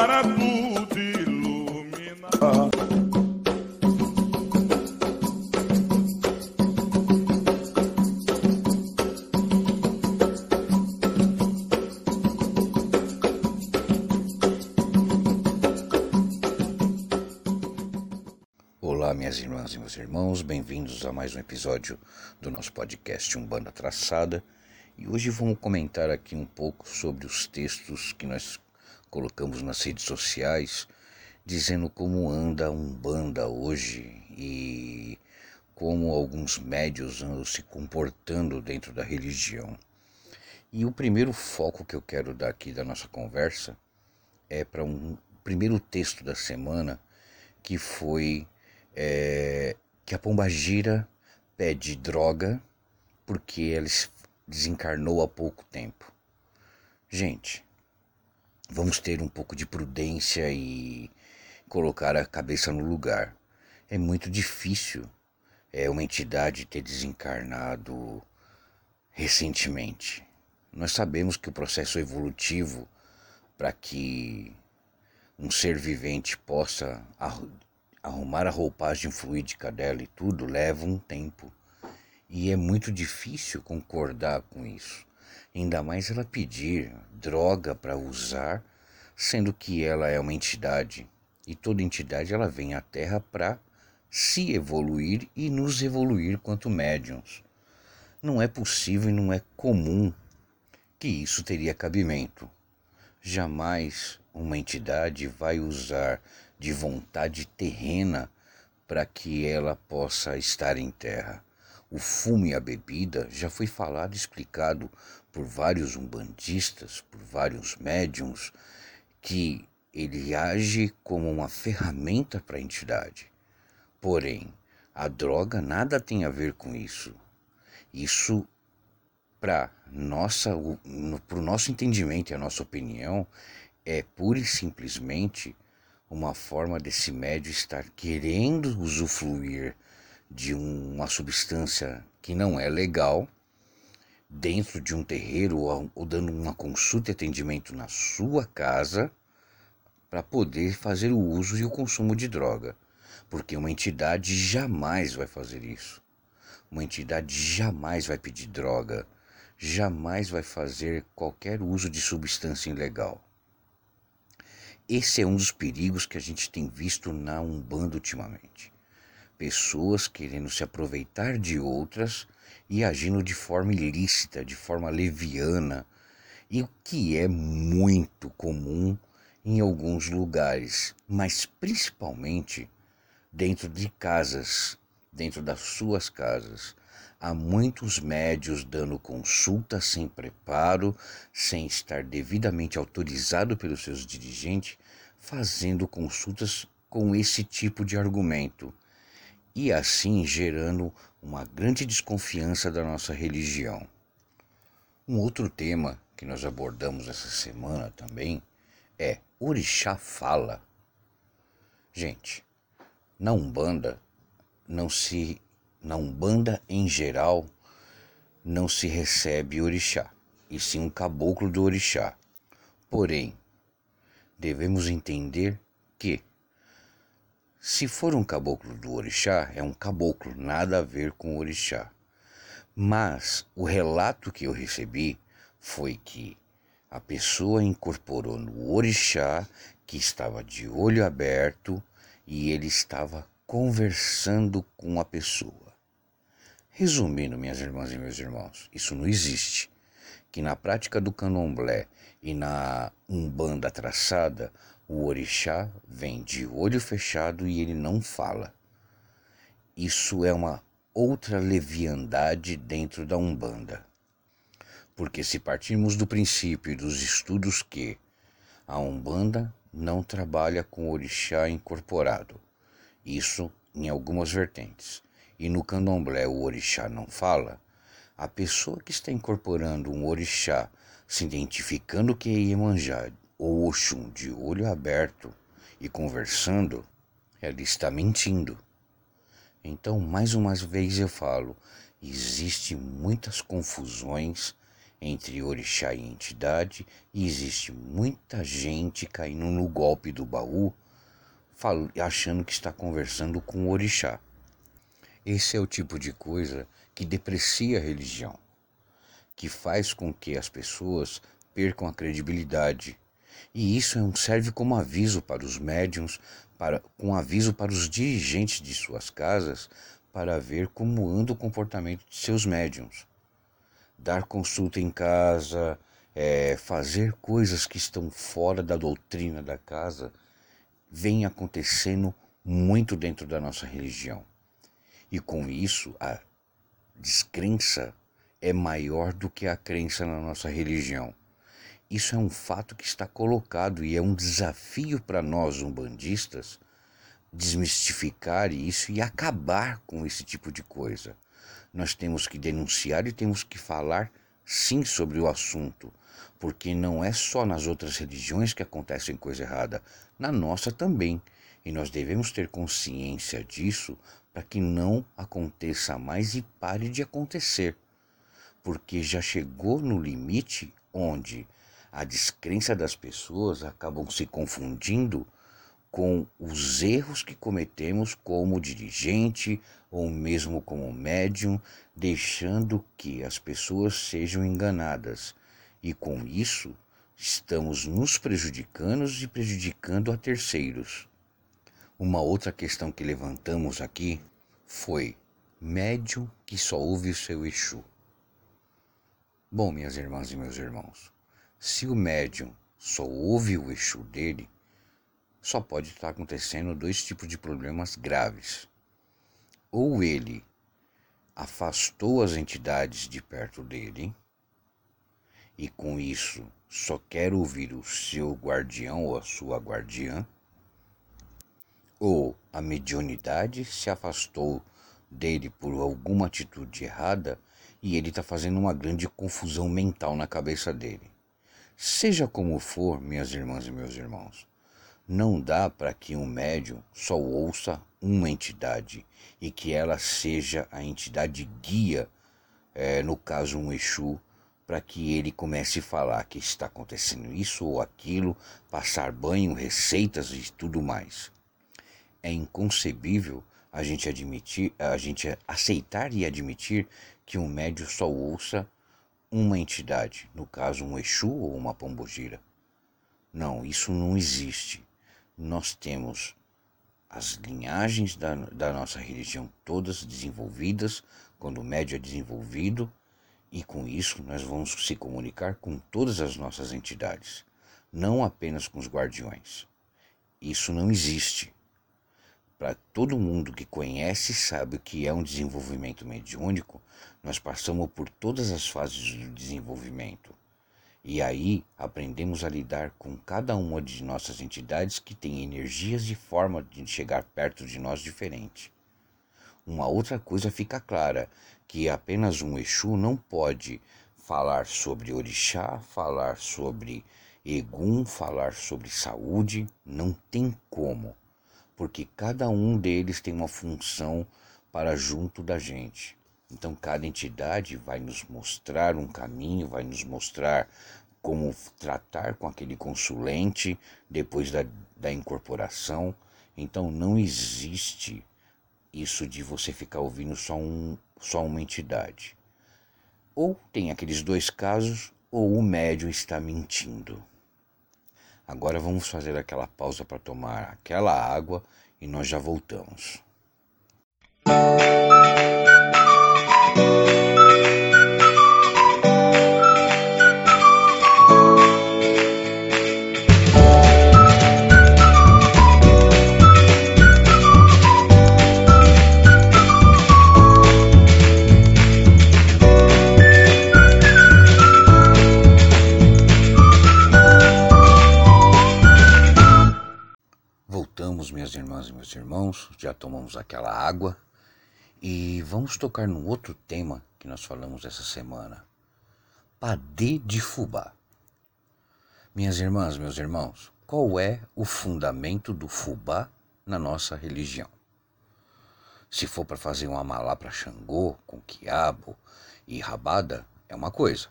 para tudo iluminar. Olá, minhas irmãs e meus irmãos, bem-vindos a mais um episódio do nosso podcast Umbanda Traçada. E hoje vamos comentar aqui um pouco sobre os textos que nós colocamos nas redes sociais, dizendo como anda a Umbanda hoje e como alguns médios andam se comportando dentro da religião. E o primeiro foco que eu quero dar aqui da nossa conversa é para um primeiro texto da semana que foi é, que a Pombagira pede droga porque ela desencarnou há pouco tempo. Gente, vamos ter um pouco de prudência e colocar a cabeça no lugar. É muito difícil é uma entidade ter desencarnado recentemente. Nós sabemos que o processo evolutivo para que um ser vivente possa arrumar a roupagem fluídica dela e tudo leva um tempo. E é muito difícil concordar com isso. Ainda mais ela pedir droga para usar, sendo que ela é uma entidade e toda entidade ela vem à Terra para se evoluir e nos evoluir quanto médiums. Não é possível e não é comum que isso teria cabimento. Jamais uma entidade vai usar de vontade terrena para que ela possa estar em terra. O fumo e a bebida já foi falado e explicado por vários umbandistas, por vários médiums, que ele age como uma ferramenta para a entidade. Porém, a droga nada tem a ver com isso. Isso, para nossa, o nosso entendimento e a nossa opinião, é pura e simplesmente uma forma desse médio estar querendo usufruir de uma substância que não é legal dentro de um terreiro ou, dando uma consulta e atendimento na sua casa para poder fazer o uso e o consumo de droga, porque uma entidade jamais vai fazer isso. Uma entidade jamais vai pedir droga, jamais vai fazer qualquer uso de substância ilegal. Esse é um dos perigos que a gente tem visto na Umbanda ultimamente. Pessoas querendo se aproveitar de outras e agindo de forma ilícita, de forma leviana, e o que é muito comum em alguns lugares, mas principalmente dentro de casas, dentro das suas casas. Há muitos médios dando consulta sem preparo, sem estar devidamente autorizado pelos seus dirigentes, fazendo consultas com esse tipo de argumento e assim gerando uma grande desconfiança da nossa religião. Um outro tema que nós abordamos essa semana também é Orixá fala. Gente, na Umbanda não se na Umbanda em geral, não se recebe orixá, e sim um caboclo do orixá. Porém, devemos entender que, se for um caboclo do orixá, é um caboclo, nada a ver com o orixá. Mas o relato que eu recebi foi que a pessoa incorporou no orixá que estava de olho aberto e ele estava conversando com a pessoa. Resumindo, minhas irmãs e meus irmãos, isso não existe. Que na prática do candomblé e na umbanda traçada, o orixá vem de olho fechado e ele não fala. Isso é uma outra leviandade dentro da umbanda. Porque se partirmos do princípio dos estudos que a umbanda não trabalha com orixá incorporado. Isso em algumas vertentes. E no candomblé o orixá não fala. A pessoa que está incorporando um orixá, se identificando que é Iemanjá ou Oxum de olho aberto e conversando, ela está mentindo. Então, mais uma vez eu falo, existe muitas confusões entre orixá e entidade e existe muita gente caindo no golpe do baú achando que está conversando com o orixá. Esse é o tipo de coisa que deprecia a religião, que faz com que as pessoas percam a credibilidade. E isso é serve como aviso para os médiums, para, com aviso para os dirigentes de suas casas, para ver como anda o comportamento de seus médiums dar consulta em casa, é, fazer coisas que estão fora da doutrina da casa, vem acontecendo muito dentro da nossa religião. E com isso, a descrença é maior do que a crença na nossa religião. Isso é um fato que está colocado e é um desafio para nós umbandistas desmistificar isso e acabar com esse tipo de coisa nós temos que denunciar e temos que falar sim sobre o assunto, porque não é só nas outras religiões que acontecem coisa errada, na nossa também. E nós devemos ter consciência disso para que não aconteça mais e pare de acontecer. Porque já chegou no limite onde a descrença das pessoas acabam se confundindo com os erros que cometemos como dirigente ou mesmo como médium, deixando que as pessoas sejam enganadas. E com isso, estamos nos prejudicando e prejudicando a terceiros. Uma outra questão que levantamos aqui foi médium que só ouve o seu Exu. Bom, minhas irmãs e meus irmãos, se o médium só ouve o Exu dele, só pode estar acontecendo dois tipos de problemas graves. Ou ele afastou as entidades de perto dele, e com isso só quer ouvir o seu guardião ou a sua guardiã, ou a mediunidade se afastou dele por alguma atitude errada e ele está fazendo uma grande confusão mental na cabeça dele. Seja como for, minhas irmãs e meus irmãos, não dá para que um médium só ouça uma entidade e que ela seja a entidade guia, é, no caso um Exu, para que ele comece a falar que está acontecendo isso ou aquilo, passar banho, receitas e tudo mais. É inconcebível a gente admitir, a gente aceitar e admitir que um médium só ouça uma entidade, no caso um Exu ou uma pombogira. Não, isso não existe nós temos as linhagens da, da nossa religião todas desenvolvidas, quando o médio é desenvolvido, e com isso nós vamos se comunicar com todas as nossas entidades, não apenas com os guardiões. Isso não existe. Para todo mundo que conhece sabe o que é um desenvolvimento mediúnico, nós passamos por todas as fases do desenvolvimento. E aí aprendemos a lidar com cada uma de nossas entidades que tem energias e forma de chegar perto de nós diferente. Uma outra coisa fica clara, que apenas um Exu não pode falar sobre orixá, falar sobre Egum, falar sobre saúde, não tem como, porque cada um deles tem uma função para junto da gente. Então, cada entidade vai nos mostrar um caminho, vai nos mostrar como tratar com aquele consulente depois da, da incorporação. Então, não existe isso de você ficar ouvindo só, um, só uma entidade. Ou tem aqueles dois casos, ou o médium está mentindo. Agora vamos fazer aquela pausa para tomar aquela água e nós já voltamos. voltamos, já tomamos aquela água e vamos tocar num outro tema que nós falamos essa semana: Padê de fubá. Minhas irmãs, meus irmãos, qual é o fundamento do fubá na nossa religião? Se for para fazer um amalá para Xangô, com quiabo e rabada, é uma coisa.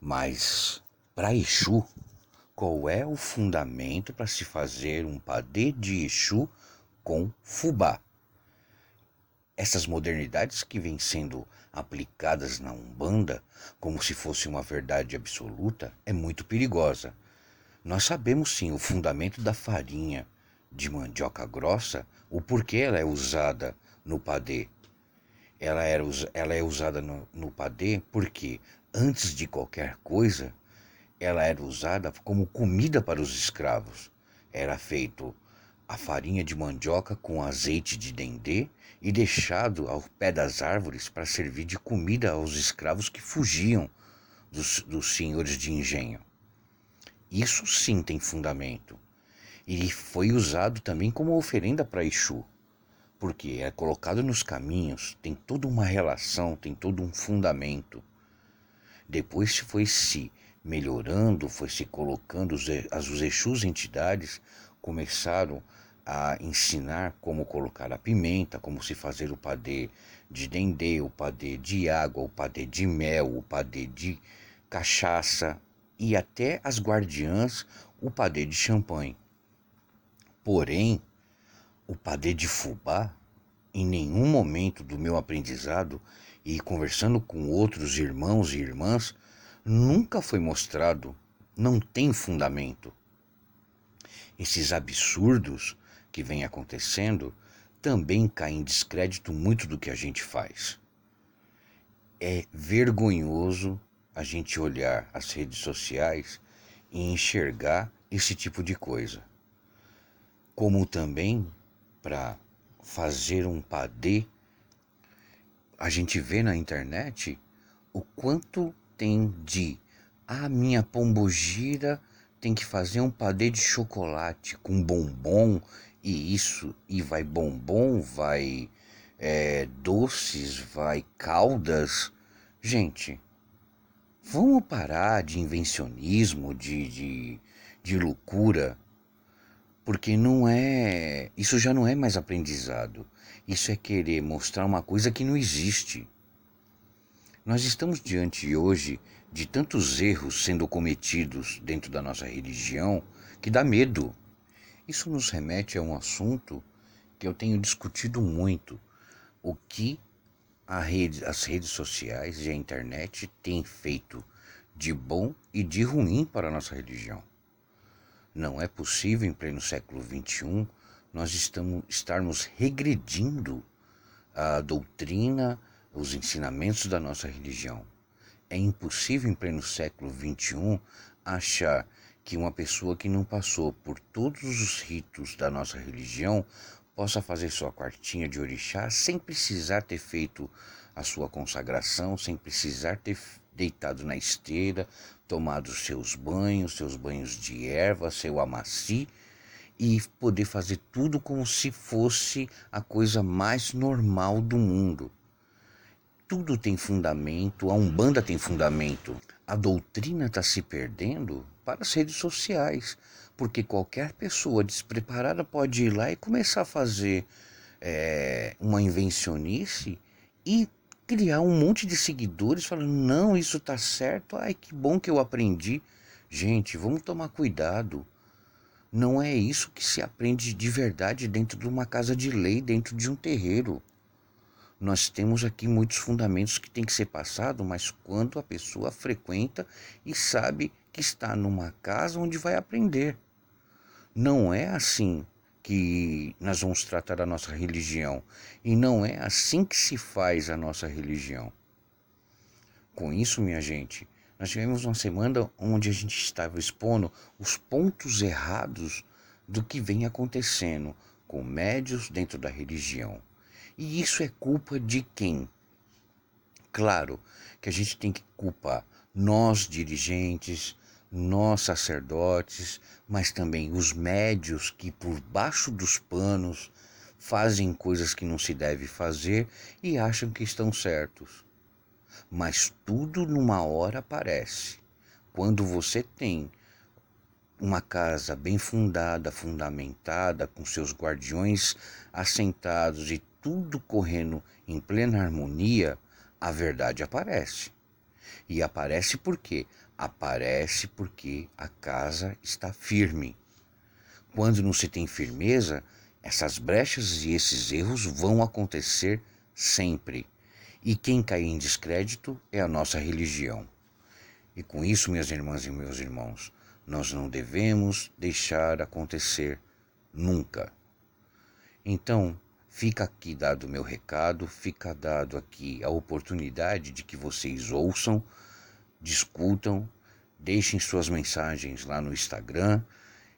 Mas para Exu, qual é o fundamento para se fazer um padê de Exu com fubá? Essas modernidades que vêm sendo aplicadas na Umbanda como se fosse uma verdade absoluta é muito perigosa. Nós sabemos sim o fundamento da farinha de mandioca grossa, o porquê ela é usada no padê. Ela, era, ela é usada no, no padê porque, antes de qualquer coisa, ela era usada como comida para os escravos. Era feito a farinha de mandioca com azeite de dendê e deixado ao pé das árvores para servir de comida aos escravos que fugiam dos, dos senhores de engenho. Isso sim tem fundamento. E foi usado também como oferenda para Exu, porque é colocado nos caminhos, tem toda uma relação, tem todo um fundamento. Depois foi se melhorando, foi se colocando, as, os Exus entidades começaram a ensinar como colocar a pimenta, como se fazer o padê de dendê, o padê de água, o padê de mel, o padê de cachaça e até as guardiãs o padê de champanhe. Porém, o padê de fubá, em nenhum momento do meu aprendizado e conversando com outros irmãos e irmãs, nunca foi mostrado, não tem fundamento. Esses absurdos que vêm acontecendo também caem em descrédito muito do que a gente faz. É vergonhoso a gente olhar as redes sociais e enxergar esse tipo de coisa. Como também para fazer um padê, a gente vê na internet o quanto tem de a ah, minha pombogira tem que fazer um padê de chocolate com bombom e isso e vai bombom, vai é, doces, vai caldas. Gente, vamos parar de invencionismo, de, de, de loucura, porque não é. Isso já não é mais aprendizado. Isso é querer mostrar uma coisa que não existe. Nós estamos diante hoje de tantos erros sendo cometidos dentro da nossa religião que dá medo. Isso nos remete a um assunto que eu tenho discutido muito: o que rede, as redes sociais e a internet têm feito de bom e de ruim para a nossa religião. Não é possível, em pleno século XXI, nós estamos, estarmos regredindo a doutrina, os ensinamentos da nossa religião. É impossível, em pleno século XXI, achar que uma pessoa que não passou por todos os ritos da nossa religião possa fazer sua quartinha de orixá sem precisar ter feito a sua consagração, sem precisar ter deitado na esteira, tomado seus banhos, seus banhos de erva, seu amaci e poder fazer tudo como se fosse a coisa mais normal do mundo tudo tem fundamento, a Umbanda tem fundamento. A doutrina está se perdendo para as redes sociais, porque qualquer pessoa despreparada pode ir lá e começar a fazer é, uma invencionice e criar um monte de seguidores falando: não, isso está certo, ai que bom que eu aprendi. Gente, vamos tomar cuidado. Não é isso que se aprende de verdade dentro de uma casa de lei, dentro de um terreiro nós temos aqui muitos fundamentos que tem que ser passado, mas quando a pessoa frequenta e sabe que está numa casa onde vai aprender. Não é assim que nós vamos tratar a nossa religião e não é assim que se faz a nossa religião. Com isso, minha gente, nós tivemos uma semana onde a gente estava expondo os pontos errados do que vem acontecendo com médios dentro da religião. E isso é culpa de quem? Claro que a gente tem que culpar nós dirigentes, nós sacerdotes, mas também os médios que por baixo dos panos fazem coisas que não se deve fazer e acham que estão certos. Mas tudo numa hora aparece. Quando você tem uma casa bem fundada, fundamentada, com seus guardiões assentados e tudo correndo em plena harmonia, a verdade aparece. E aparece por quê? Aparece porque a casa está firme. Quando não se tem firmeza, essas brechas e esses erros vão acontecer sempre. E quem cai em descrédito é a nossa religião. E com isso, minhas irmãs e meus irmãos, nós não devemos deixar acontecer nunca. Então, fica aqui dado o meu recado, fica dado aqui a oportunidade de que vocês ouçam, discutam, deixem suas mensagens lá no Instagram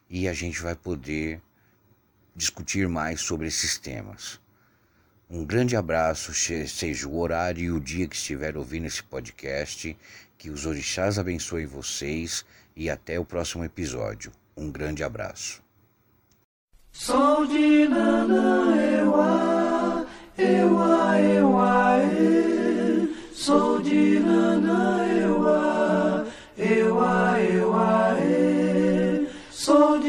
e a gente vai poder discutir mais sobre esses temas. Um grande abraço, seja o horário e o dia que estiver ouvindo esse podcast, que os orixás abençoem vocês e até o próximo episódio. Um grande abraço. Sou